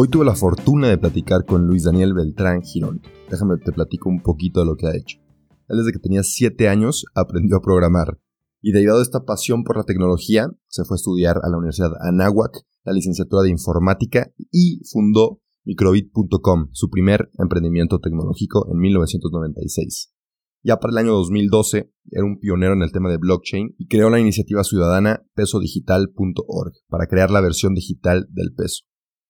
Hoy tuve la fortuna de platicar con Luis Daniel Beltrán Girón. Déjame te platico un poquito de lo que ha hecho. Él desde que tenía 7 años aprendió a programar y debido a esta pasión por la tecnología se fue a estudiar a la Universidad Anáhuac la licenciatura de informática y fundó microbit.com, su primer emprendimiento tecnológico en 1996. Ya para el año 2012 era un pionero en el tema de blockchain y creó la iniciativa ciudadana pesodigital.org para crear la versión digital del peso.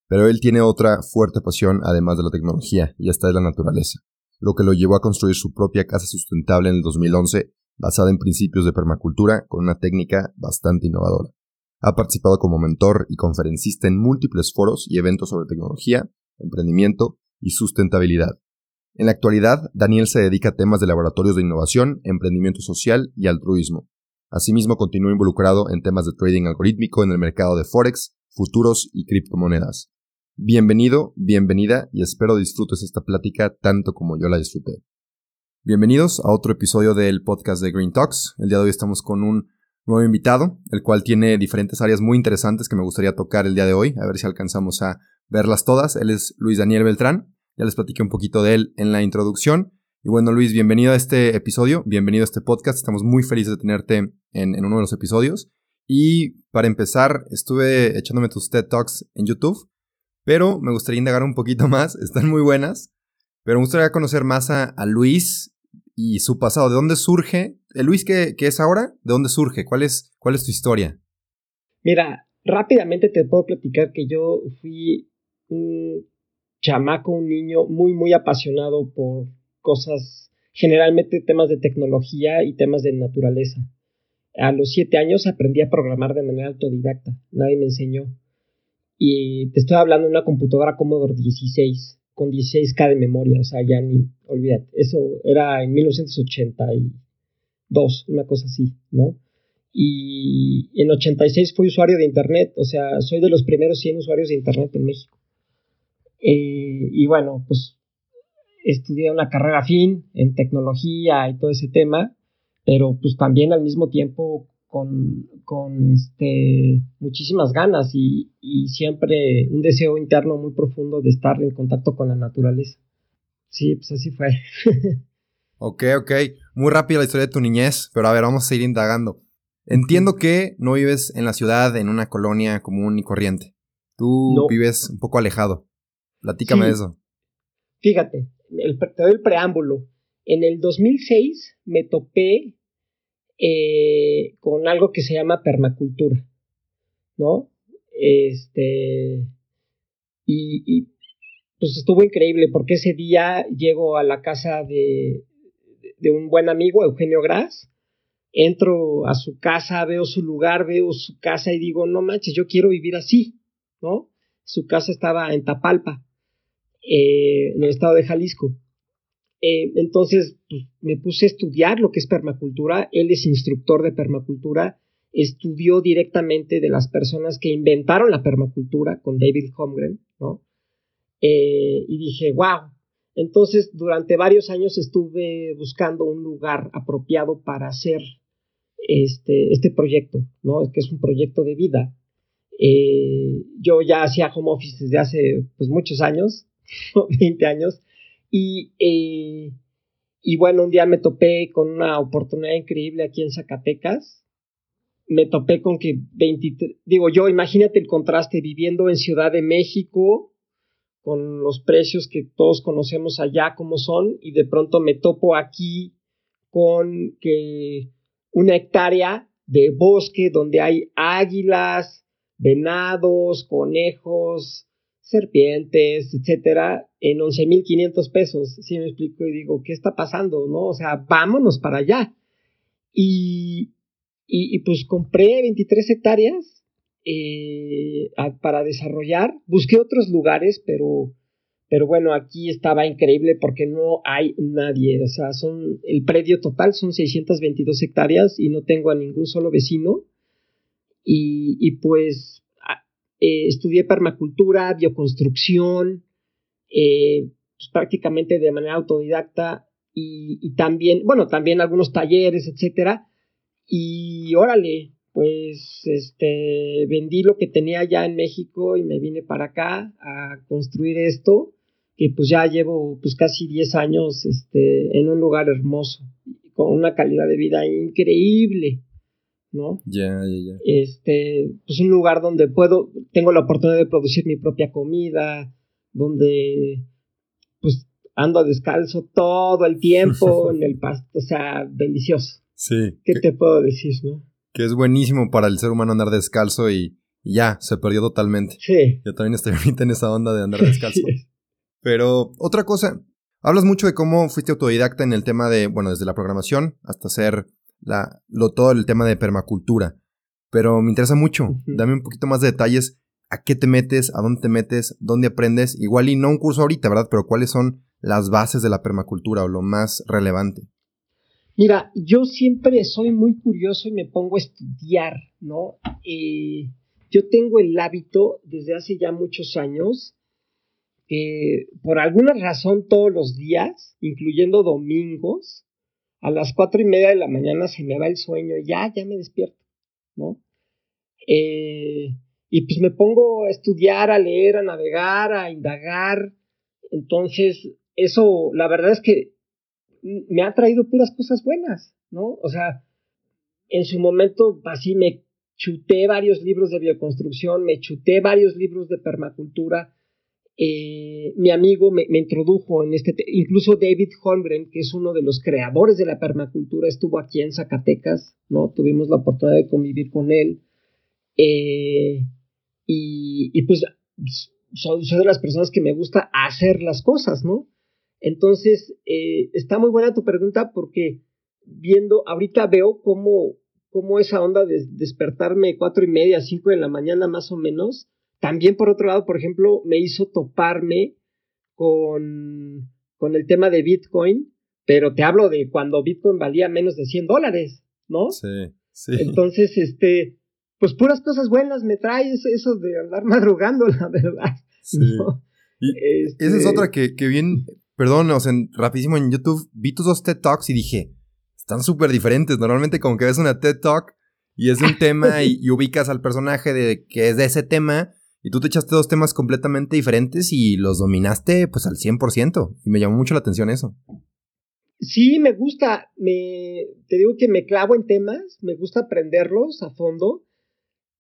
Pero él tiene otra fuerte pasión además de la tecnología y esta es la naturaleza, lo que lo llevó a construir su propia casa sustentable en el 2011 basada en principios de permacultura con una técnica bastante innovadora. Ha participado como mentor y conferencista en múltiples foros y eventos sobre tecnología, emprendimiento y sustentabilidad. En la actualidad, Daniel se dedica a temas de laboratorios de innovación, emprendimiento social y altruismo. Asimismo, continúa involucrado en temas de trading algorítmico en el mercado de Forex, futuros y criptomonedas. Bienvenido, bienvenida y espero disfrutes esta plática tanto como yo la disfruté. Bienvenidos a otro episodio del podcast de Green Talks. El día de hoy estamos con un nuevo invitado, el cual tiene diferentes áreas muy interesantes que me gustaría tocar el día de hoy, a ver si alcanzamos a verlas todas. Él es Luis Daniel Beltrán, ya les platiqué un poquito de él en la introducción. Y bueno, Luis, bienvenido a este episodio, bienvenido a este podcast, estamos muy felices de tenerte en, en uno de los episodios. Y para empezar, estuve echándome tus TED Talks en YouTube, pero me gustaría indagar un poquito más, están muy buenas, pero me gustaría conocer más a, Luis y su pasado, de dónde surge el Luis que, es ahora, ¿de dónde surge? ¿Cuál es, ¿Cuál es tu historia? Mira, rápidamente te puedo platicar que yo fui un chamaco, un niño muy, muy apasionado por cosas, generalmente temas de tecnología y temas de naturaleza. A los siete años aprendí a programar de manera autodidacta, nadie me enseñó. Y te estoy hablando de una computadora Commodore 16, con 16K de memoria, o sea, ya ni, olvídate, eso era en 1980 y dos, una cosa así, ¿no? Y en 86 fui usuario de Internet, o sea, soy de los primeros 100 usuarios de Internet en México. Eh, y bueno, pues estudié una carrera fin en tecnología y todo ese tema, pero pues también al mismo tiempo con, con este, muchísimas ganas y, y, siempre un deseo interno muy profundo de estar en contacto con la naturaleza. Sí, pues así fue. Ok, ok. Muy rápida la historia de tu niñez, pero a ver, vamos a ir indagando. Entiendo que no vives en la ciudad, en una colonia común y corriente. Tú vives un poco alejado. Platícame de eso. Fíjate, el, te doy el preámbulo. En el 2006 me topé eh, con algo que se llama permacultura, ¿no? Este. Y, pues estuvo increíble porque ese día llego a la casa de, de un buen amigo, Eugenio Gras. Entro a su casa, veo su lugar, veo su casa y digo, no manches, yo quiero vivir así, ¿no? Su casa estaba en Tapalpa, eh, en el estado de Jalisco. Eh, entonces pues, me puse a estudiar lo que es permacultura. Él es instructor de permacultura. Estudió directamente de las personas que inventaron la permacultura con David Holmgren, ¿no? Eh, y dije, wow, entonces, durante varios años estuve buscando un lugar apropiado para hacer este, este proyecto, ¿no? Que es un proyecto de vida. Eh, yo ya hacía home office desde hace pues, muchos años, 20 años, y, eh, y bueno, un día me topé con una oportunidad increíble aquí en Zacatecas. Me topé con que 23, digo yo, imagínate el contraste viviendo en Ciudad de México, con los precios que todos conocemos allá como son y de pronto me topo aquí con que una hectárea de bosque donde hay águilas, venados, conejos, serpientes, etcétera, en 11.500 pesos. Si me explico y digo, ¿qué está pasando? ¿No? O sea, vámonos para allá. Y, y, pues compré 23 hectáreas eh, para desarrollar. Busqué otros lugares, pero, pero bueno, aquí estaba increíble porque no hay nadie. O sea, son, el predio total son 622 hectáreas y no tengo a ningún solo vecino. Y, y pues eh, estudié permacultura, bioconstrucción, eh, pues, prácticamente de manera autodidacta y, y, también, bueno, también algunos talleres, etcétera. Y órale, pues este vendí lo que tenía ya en México y me vine para acá a construir esto que pues ya llevo pues casi 10 años este en un lugar hermoso con una calidad de vida increíble ¿no? Ya, ya, ya. Este, pues un lugar donde puedo, tengo la oportunidad de producir mi propia comida, donde pues ando descalzo todo el tiempo en el pasto, o sea, delicioso. Sí. ¿Qué te puedo decir, no? que es buenísimo para el ser humano andar descalzo y, ya, se perdió totalmente. Sí. Yo también estoy ahorita en esa onda de andar descalzo. Pero otra cosa, hablas mucho de cómo fuiste autodidacta en el tema de, bueno, desde la programación hasta hacer la, lo, todo el tema de permacultura. Pero me interesa mucho, dame un poquito más de detalles, a qué te metes, a dónde te metes, dónde aprendes, igual y no un curso ahorita, ¿verdad? Pero cuáles son las bases de la permacultura o lo más relevante. Mira, yo siempre soy muy curioso y me pongo a estudiar, ¿no? Eh, yo tengo el hábito desde hace ya muchos años, que por alguna razón todos los días, incluyendo domingos, a las cuatro y media de la mañana se me va el sueño y ya, ya me despierto, ¿no? Eh, y pues me pongo a estudiar, a leer, a navegar, a indagar. Entonces, eso, la verdad es que me ha traído puras cosas buenas, ¿no? O sea, en su momento así me chuté varios libros de bioconstrucción, me chuté varios libros de permacultura. Eh, mi amigo me, introdujo en este, incluso David Holmgren, que es uno de los creadores de la permacultura, estuvo aquí en Zacatecas, ¿no? Tuvimos la oportunidad de convivir con él. Eh, y, y, pues soy, soy de las personas que me gusta hacer las cosas, ¿no? Entonces, eh, está muy buena tu pregunta porque viendo, ahorita veo cómo, cómo esa onda de despertarme cuatro y media, cinco de la mañana más o menos, también por otro lado, por ejemplo, me hizo toparme con, con el tema de Bitcoin, pero te hablo de cuando Bitcoin valía menos de 100 dólares, ¿no? Sí, sí. Entonces, este, pues puras cosas buenas me trae eso, de andar madrugando, la verdad. Sí. Y esa es este otra que, que bien perdón, o sea, rapidísimo en YouTube vi tus dos TED Talks y dije, están súper diferentes. Normalmente como que ves una TED Talk y es de un tema y, ubicas al personaje de que es de ese tema y tú te echaste dos temas completamente diferentes y los dominaste pues al 100% y me llamó mucho la atención eso. Sí, me gusta, me, te digo que me clavo en temas, me gusta aprenderlos a fondo.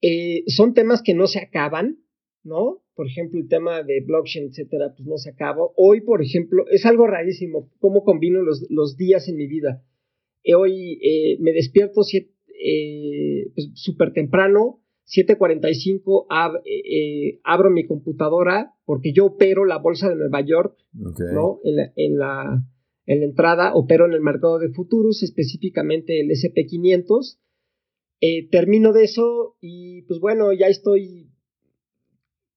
Eh, son temas que no se acaban, ¿no? por ejemplo, el tema de blockchain, etcétera, pues no se acabó. Hoy, por ejemplo, es algo rarísimo cómo combino los, días en mi vida. Eh, hoy eh, me despierto eh, pues, súper temprano, 7:45, abro mi computadora porque yo opero la bolsa de Nueva York, ¿no? En la, en, la, en la entrada, opero en el mercado de futuros, específicamente el SP500. termino de eso y pues bueno, ya estoy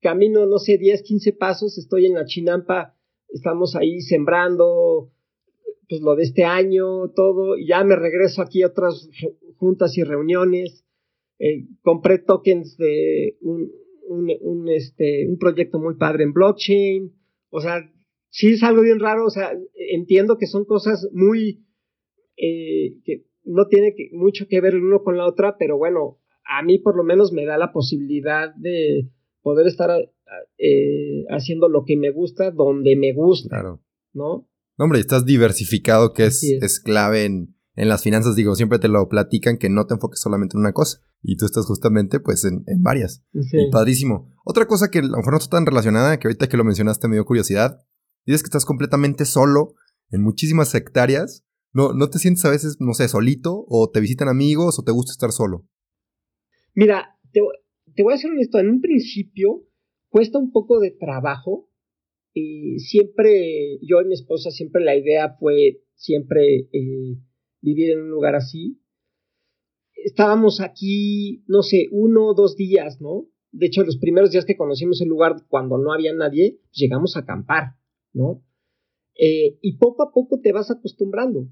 camino, no sé, 10, 15 pasos, estoy en la chinampa, estamos ahí sembrando, pues lo de este año, todo, y ya me regreso aquí a otras juntas y reuniones, eh, compré tokens de un, un, este, un proyecto muy padre en blockchain, o sea, sí es algo bien raro, o sea, entiendo que son cosas muy, eh, que no tiene mucho que ver uno con la otra, pero bueno, a mí por lo menos me da la posibilidad de poder estar eh, haciendo lo que me gusta donde me gusta. Claro. ¿No? hombre, estás diversificado, que es, es. clave en, en, las finanzas. Digo, siempre te lo platican que no te enfoques solamente en una cosa. Y tú estás justamente, pues, en, en varias. Y padrísimo. Otra cosa que a lo mejor no está tan relacionada, que ahorita que lo mencionaste me dio curiosidad. Dices que estás completamente solo en muchísimas hectáreas. ¿No, ¿No te sientes a veces, no sé, solito? ¿O te visitan amigos? ¿O te gusta estar solo? Mira, te, te voy a ser honesto, en un principio cuesta un poco de trabajo. Y siempre, yo y mi esposa, siempre la idea fue siempre eh, vivir en un lugar así. Estábamos aquí, no sé, uno o dos días, ¿no? De hecho, los primeros días que conocimos el lugar, cuando no había nadie, pues llegamos a acampar, ¿no? Eh, y poco a poco te vas acostumbrando.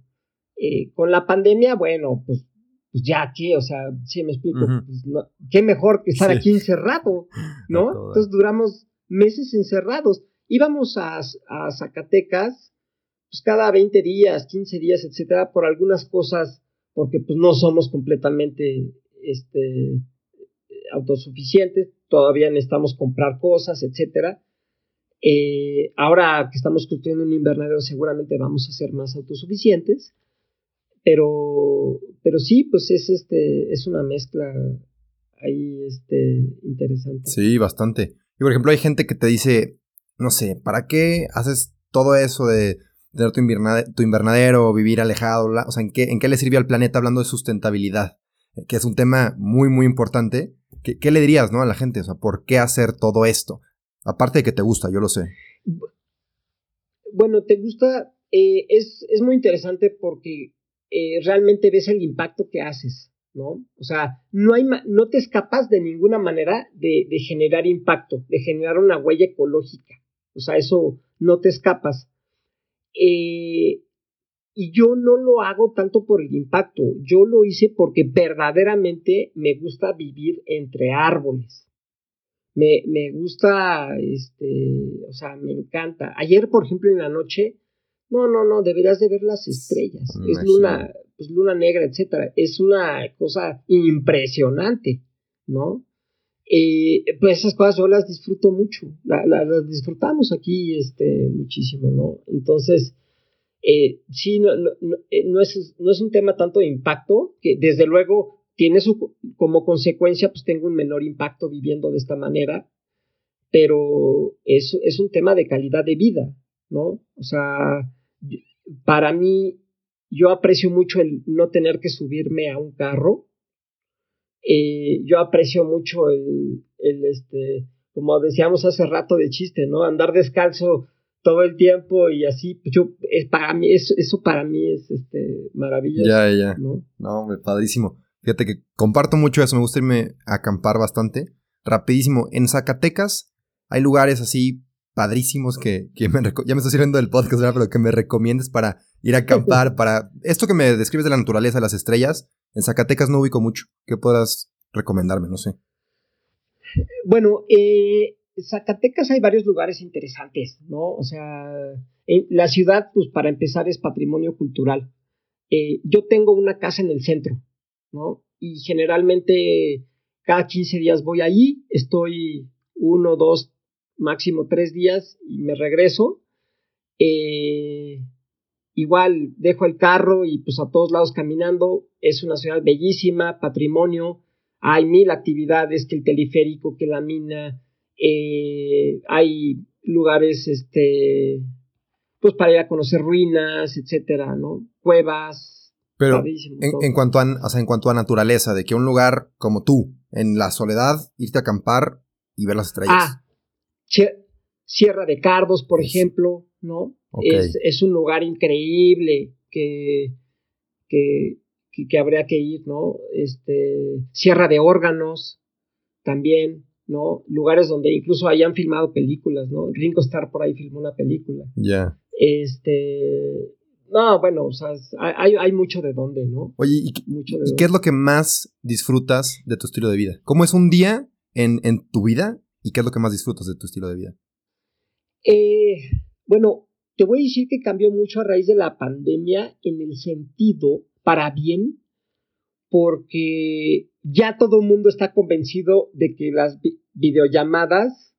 Eh, con la pandemia, bueno, pues, pues ya, ¿qué? O sea, sí me explico, pues qué mejor que estar aquí encerrado, ¿no? Entonces duramos meses encerrados. Íbamos a, a Zacatecas, pues cada 20 días, 15 días, etcétera, por algunas cosas, porque pues no somos completamente, este, autosuficientes, todavía necesitamos comprar cosas, etcétera. Eh, ahora que estamos construyendo un invernadero, seguramente vamos a ser más autosuficientes, pero, pero sí, pues es este, es una mezcla ahí este, interesante. Sí, bastante. Y por ejemplo, hay gente que te dice, no sé, ¿para qué haces todo eso de tener tu, invernadero, vivir alejado? O sea, ¿en qué, ¿en qué le sirve al planeta hablando de sustentabilidad? Que es un tema muy, muy importante ¿Qué, le dirías, ¿no? A la gente, o sea, ¿por qué hacer todo esto? Aparte de que te gusta, yo lo sé. Bueno, te gusta, eh, es, es, muy interesante porque eh, realmente ves el impacto que haces, ¿no? O sea, no, hay, no te escapas de ninguna manera de, de generar impacto, de generar una huella ecológica. O sea, eso no te escapas. Eh, y yo no lo hago tanto por el impacto, yo lo hice porque verdaderamente me gusta vivir entre árboles. Me, me gusta, este, o sea, me encanta. Ayer, por ejemplo, en la noche, no, no, no, deberías de ver las estrellas. Es luna, pues luna negra, etcétera. Es una cosa impresionante, ¿no? Pues esas cosas yo las disfruto mucho, las disfrutamos aquí, este, muchísimo, ¿no? Entonces, eh, sí, no, no, eh, no, es, no es un tema tanto de impacto, que desde luego tiene su, como consecuencia, pues tengo un menor impacto viviendo de esta manera, pero es, es un tema de calidad de vida, ¿no? O sea, para mí, yo aprecio mucho el no tener que subirme a un carro, eh, yo aprecio mucho el, el, este, como decíamos hace rato de chiste, ¿no? Andar descalzo todo el tiempo y así, pues yo, es para mí, eso, eso para mí es este, maravilloso. Ya, ya. ¿no? no, padrísimo. Fíjate que comparto mucho eso, me gusta irme a acampar bastante. Rapidísimo, en Zacatecas hay lugares así padrísimos que, que me ya me estoy sirviendo del podcast, pero que me recomiendes para ir a acampar, para esto que me describes de la naturaleza, las estrellas, en Zacatecas no ubico mucho. ¿Qué puedas recomendarme? No sé. Bueno, eh, Zacatecas hay varios lugares interesantes, ¿no? O sea, la ciudad, pues para empezar, es patrimonio cultural. Eh, yo tengo una casa en el centro, ¿no? Y generalmente cada 15 días voy allí, estoy uno, dos, máximo tres días y me regreso. Eh, igual dejo el carro y pues a todos lados caminando. Es una ciudad bellísima, patrimonio. Hay mil actividades, que el teleférico, que la mina, eh, hay lugares, este, pues para ir a conocer ruinas, etcétera, ¿no? Cuevas. Pero en, cuanto a, en cuanto a naturaleza, de que un lugar como tú, en la soledad, irte a acampar y ver las estrellas. Ah, Sierra de Cardos, por ejemplo, ¿no? Es, es, un lugar increíble que, que, que, habría que ir, ¿no? Este, Sierra de Órganos, también, ¿no? Lugares donde incluso hayan filmado películas, ¿no? Ringo Starr por ahí filmó una película. Ya. Este. No, bueno, o sea, hay, hay mucho de dónde, ¿no? Oye, ¿y, qué es lo que más disfrutas de tu estilo de vida? ¿Cómo es un día en, en tu vida y qué es lo que más disfrutas de tu estilo de vida? Eh, bueno, te voy a decir que cambió mucho a raíz de la pandemia en el sentido, para bien, porque ya todo el mundo está convencido de que las videollamadas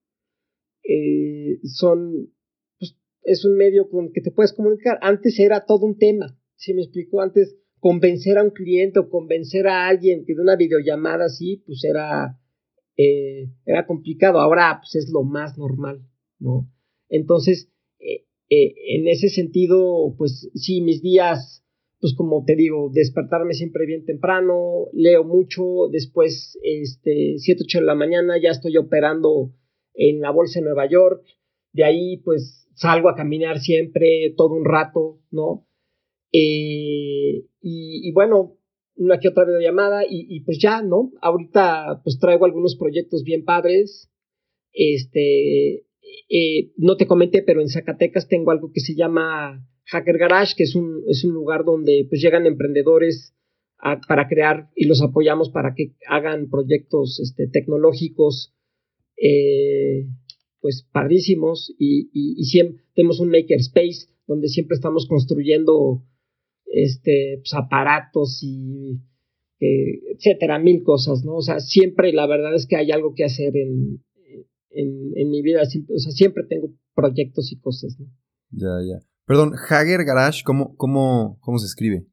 eh, son, pues, es un medio con que te puedes comunicar. Antes era todo un tema, ¿sí me explico? Antes convencer a un cliente o convencer a alguien que de una videollamada así, pues era, eh, era complicado. Ahora, pues es lo más normal, ¿no? Entonces, eh, en ese sentido, pues sí, mis días pues como te digo, despertarme siempre bien temprano, leo mucho, después, este, 7, 8 de la mañana ya estoy operando en la bolsa de Nueva York, de ahí pues salgo a caminar siempre, todo un rato, ¿no? Eh, y, bueno, una que otra videollamada y, y pues ya, ¿no? Ahorita pues traigo algunos proyectos bien padres. Este, eh, no te comenté, pero en Zacatecas tengo algo que se llama Hacker Garage, que es un, es un lugar donde pues llegan emprendedores para crear y los apoyamos para que hagan proyectos este, tecnológicos eh, pues padrísimos y, y, siempre tenemos un makerspace donde siempre estamos construyendo este pues, aparatos y eh, etcétera, mil cosas, ¿no? O sea, siempre la verdad es que hay algo que hacer en, en, mi vida, o sea, siempre tengo proyectos y cosas, ¿no? Ya, ya. Perdón, Hacker Garage, ¿cómo, cómo, cómo se escribe?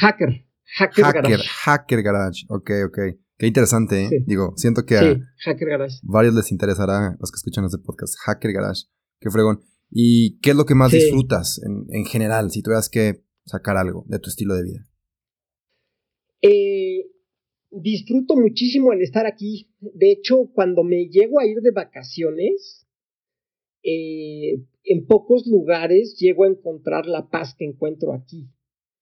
Hacker. Hacker, Garage. Hacker Garage, ok, ok. Qué interesante, ¿eh? Digo, siento que a Hacker Garage. varios les interesará, los que escuchan este podcast, Hacker Garage. Qué fregón. ¿Y qué es lo que más disfrutas en, en, general, si tuvieras que sacar algo de tu estilo de vida? Disfruto muchísimo el estar aquí. De hecho, cuando me llego a ir de vacaciones, eh, en pocos lugares llego a encontrar la paz que encuentro aquí,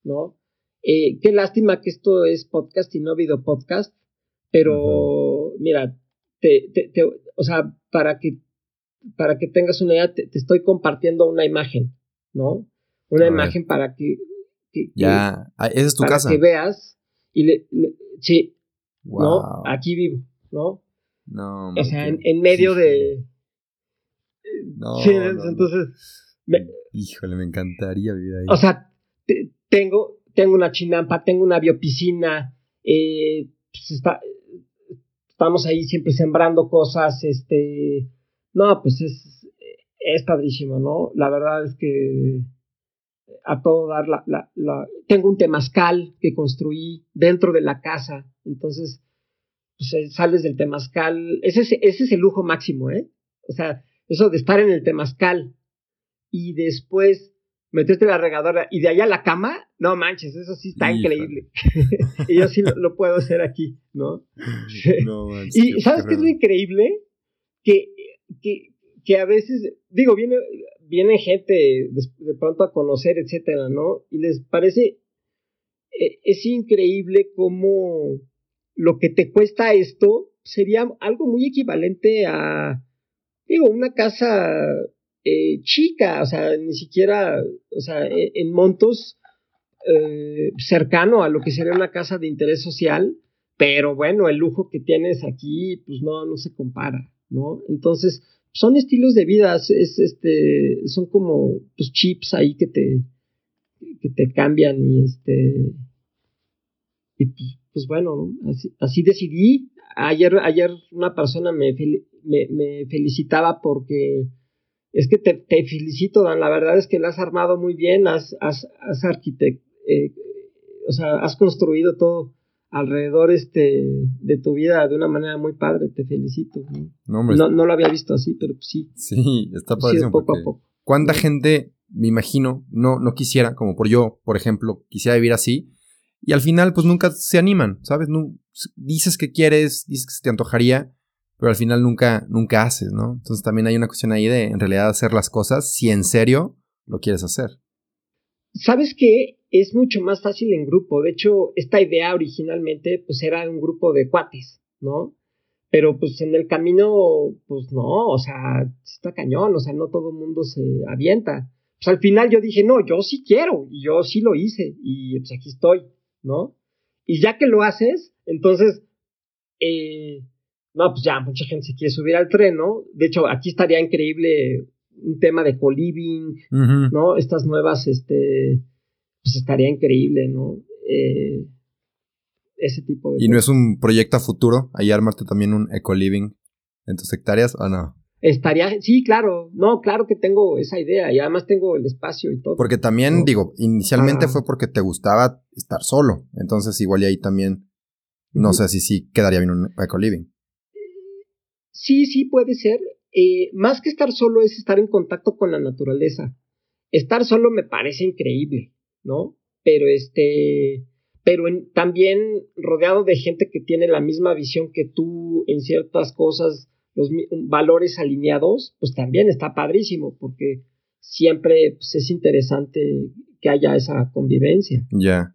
¿no? Eh, qué lástima que esto es podcast y no video podcast, pero mira, te, te, o sea, para que, para que tengas una idea, te, estoy compartiendo una imagen, ¿no? Una imagen para que, ya, ah, esa es tu para casa. que veas y le, sí, ¿no? Aquí vivo, ¿no? No. O sea, en, medio de... No, sí, entonces... Híjole, me encantaría vivir ahí. O sea, tengo, tengo una chinampa, tengo una biopiscina, eh, pues está, estamos ahí siempre sembrando cosas, este, no, pues es, es padrísimo, ¿no? La verdad es que a todo dar la, la, la, tengo un temazcal que construí dentro de la casa, entonces pues, eh, sales del temazcal, ese es, ese es el lujo máximo, ¿eh? O sea, eso de estar en el temazcal y después meterte la regadora y de allá a la cama, no manches, eso sí está increíble. y yo sí lo, puedo hacer aquí, ¿no? no y ¿sabes qué es lo increíble? Que, que, que a veces, digo, viene, viene gente de, pronto a conocer, etcétera, ¿no? Y les parece, e, es increíble cómo lo que te cuesta esto sería algo muy equivalente a, digo, una casa eh, chica, o sea, ni siquiera, o sea, e, en, montos eh, cercano a lo que sería una casa de interés social, pero bueno, el lujo que tienes aquí, pues no, no se compara, ¿no? Entonces, son estilos de vida, es, este, son como pues, chips ahí que te, que te cambian y este, y pues, bueno, así, decidí. Ayer, ayer una persona me, me, felicitaba porque es que te, felicito, Dan, la verdad es que lo has armado muy bien, has, has, has eh, o sea, has construido todo alrededor este, de tu vida de una manera muy padre, te felicito. No, no, lo había visto así, pero sí. Sí, está padre. poco a poco. ¿Cuánta gente, me imagino, no, no quisiera, como por yo, por ejemplo, quisiera vivir así? Y al final, pues nunca se animan, ¿sabes? No, dices que quieres, dices que se te antojaría, pero al final nunca, nunca haces, ¿no? Entonces también hay una cuestión ahí de, en realidad, hacer las cosas si en serio lo quieres hacer. ¿Sabes qué? Es mucho más fácil en grupo. De hecho, esta idea originalmente, pues era un grupo de cuates, ¿no? Pero pues en el camino, pues no, o sea, está cañón, o sea, no todo el mundo se avienta. Pues al final yo dije, no, yo sí quiero, y yo sí lo hice, y pues aquí estoy, ¿no? Y ya que lo haces, entonces, eh, no, pues ya mucha gente se quiere subir al tren, ¿no? De hecho, aquí estaría increíble un tema de co-living, ¿no? Estas nuevas, este, pues estaría increíble, ¿no? Eh, ese tipo de... ¿Y no es un proyecto a futuro? Ahí armarte también un eco-living en tus hectáreas o no? Estaría, sí, claro, no, claro que tengo esa idea y además tengo el espacio y todo. Porque también, digo, inicialmente fue porque te gustaba estar solo, entonces igual y ahí también, no sé si sí quedaría bien un eco-living. Sí, sí, puede ser. Eh, más que estar solo es estar en contacto con la naturaleza. Estar solo me parece increíble, ¿no? Pero este, pero también rodeado de gente que tiene la misma visión que tú en ciertas cosas, los valores alineados, pues también está padrísimo, porque siempre pues, es interesante que haya esa convivencia. Ya.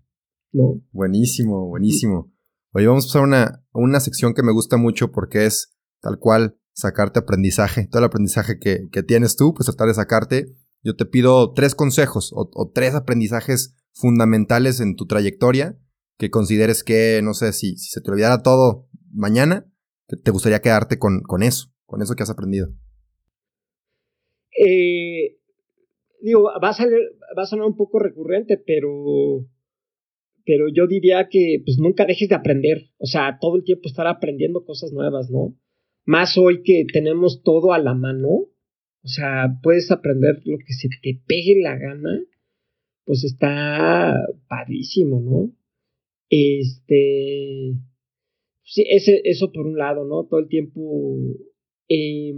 ¿no? Buenísimo, buenísimo. Oye, vamos a pasar a una, una sección que me gusta mucho porque es tal cual sacarte aprendizaje. Todo el aprendizaje que, que tienes tú, pues tratar de sacarte. Yo te pido tres consejos o, tres aprendizajes fundamentales en tu trayectoria que consideres que, no sé, si, si se te olvidara todo mañana, te gustaría quedarte con, con eso, con eso que has aprendido. Eh, digo, va a, salir, va a sonar un poco recurrente, pero, pero yo diría que pues nunca dejes de aprender, o sea, todo el tiempo estar aprendiendo cosas nuevas, ¿no? Más hoy que tenemos todo a la mano, o sea, puedes aprender lo que se te pegue la gana, pues está padrísimo, ¿no? Este, sí, eso por un lado, ¿no? Todo el tiempo eh,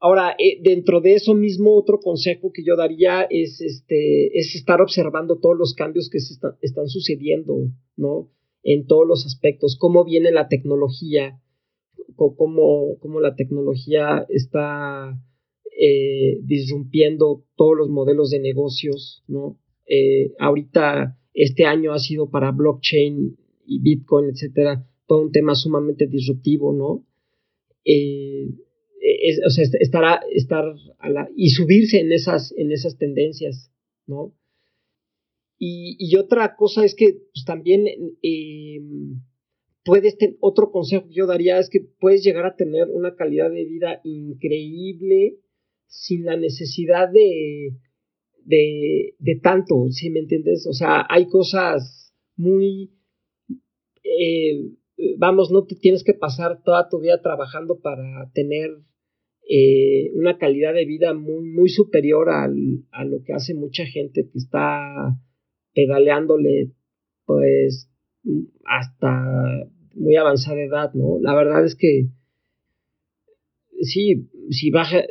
Ahora, eh, dentro de eso mismo, otro consejo que yo daría es, este, es estar observando todos los cambios que se están sucediendo, ¿no? En todos los aspectos, cómo viene la tecnología, cómo, cómo la tecnología está eh, disrumpiendo todos los modelos de negocios, ¿no? Eh, ahorita, este año ha sido para blockchain y Bitcoin, etcétera, todo un tema sumamente disruptivo, ¿no? Eh, o sea, estar, estar a la, y subirse en esas, en esas tendencias, ¿no? Y, otra cosa es que pues, también eh, puedes, otro consejo que yo daría es que puedes llegar a tener una calidad de vida increíble sin la necesidad de, de, de tanto, ¿sí me entiendes? O sea, hay cosas muy... Eh, vamos, no te tienes que pasar toda tu vida trabajando para tener eh, una calidad de vida muy, muy superior al, a lo que hace mucha gente que está pedaleándole, pues, hasta muy avanzada edad, ¿no? La verdad es que sí, si baja,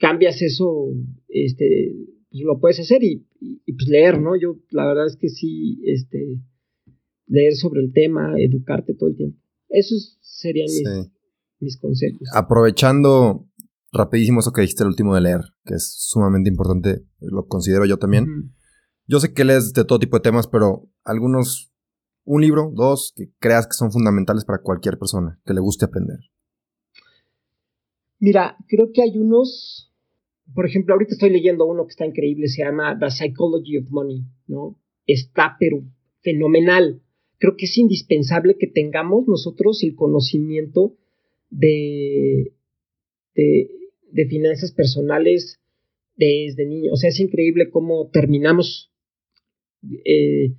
cambias eso, este, pues lo puedes hacer y, y, pues leer, ¿no? Yo la verdad es que sí, este, leer sobre el tema, educarte todo el tiempo. Esos serían mis, mis consejos. Aprovechando rapidísimo eso que dijiste el último de leer, que es sumamente importante, lo considero yo también. Yo sé que lees de todo tipo de temas, pero algunos, un libro, dos, que creas que son fundamentales para cualquier persona, que le guste aprender. Mira, creo que hay unos, por ejemplo, ahorita estoy leyendo uno que está increíble, se llama The Psychology of Money, ¿no? Está pero fenomenal. Creo que es indispensable que tengamos nosotros el conocimiento de, de de finanzas personales desde niño. O sea, es increíble cómo terminamos, eh,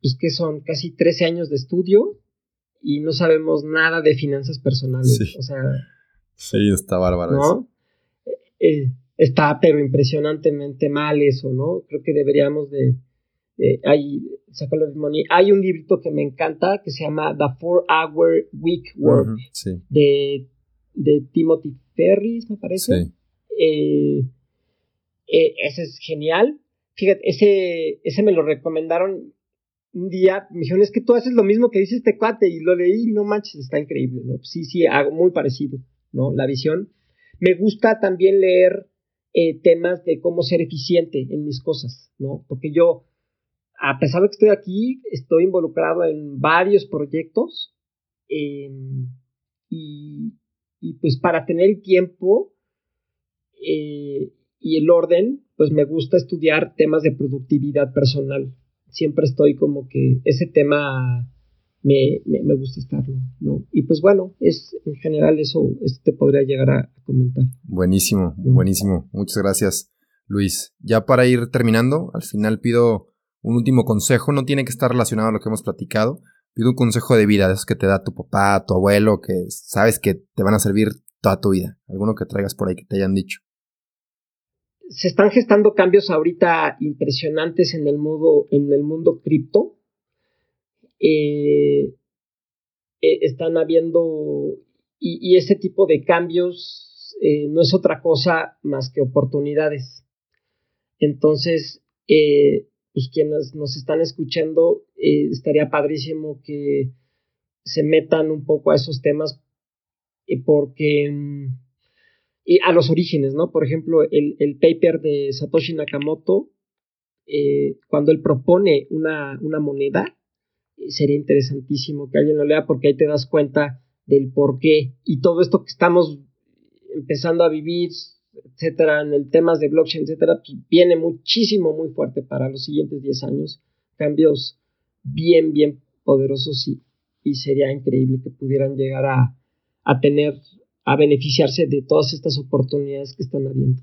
pues que son casi 13 años de estudio y no sabemos nada de finanzas personales. Sí. O sea, sí, está bárbaro. ¿no? Eh, está, pero impresionantemente mal eso, ¿no? Creo que deberíamos de... hay, money. hay un librito que me encanta que se llama The Four Hour Week Work de, de Timothy Ferris, me parece. Eh, eh, ese es genial. Fíjate, ese, ese me lo recomendaron un día. Me dijeron, es que tú haces lo mismo que dice este cuate. Y lo leí, no manches, está increíble, ¿no? Sí, sí, hago muy parecido, ¿no? La visión. Me gusta también leer eh, temas de cómo ser eficiente en mis cosas, ¿no? Porque yo, a pesar de que estoy aquí, estoy involucrado en varios proyectos. y, y pues para tener el tiempo eh, y el orden, pues me gusta estudiar temas de productividad personal. Siempre estoy como que ese tema me, me, gusta estarlo, ¿no? Y pues bueno, es en general eso, te podría llegar a, comentar. Buenísimo, buenísimo. Muchas gracias, Luis. Ya para ir terminando, al final pido un último consejo, no tiene que estar relacionado a lo que hemos platicado, Pido un consejo de vida, de esos que te da tu papá, tu abuelo, que sabes que te van a servir toda tu vida. Alguno que traigas por ahí que te hayan dicho. Se están gestando cambios ahorita impresionantes en el mundo, en el mundo cripto. Eh, eh, están habiendo y, ese tipo de cambios eh, no es otra cosa más que oportunidades. Entonces, pues quienes nos están escuchando, estaría padrísimo que se metan un poco a esos temas porque mm, y a los orígenes, ¿no? Por ejemplo, el, paper de Satoshi Nakamoto, cuando él propone una, una, moneda, sería interesantísimo que alguien lo lea porque ahí te das cuenta del por qué y todo esto que estamos empezando a vivir, etcétera, en el temas de blockchain, etcétera, pues viene muchísimo, muy fuerte para los siguientes 10 años. Cambios bien, bien poderosos y, y sería increíble que pudieran llegar a, a tener, a beneficiarse de todas estas oportunidades que están habiendo.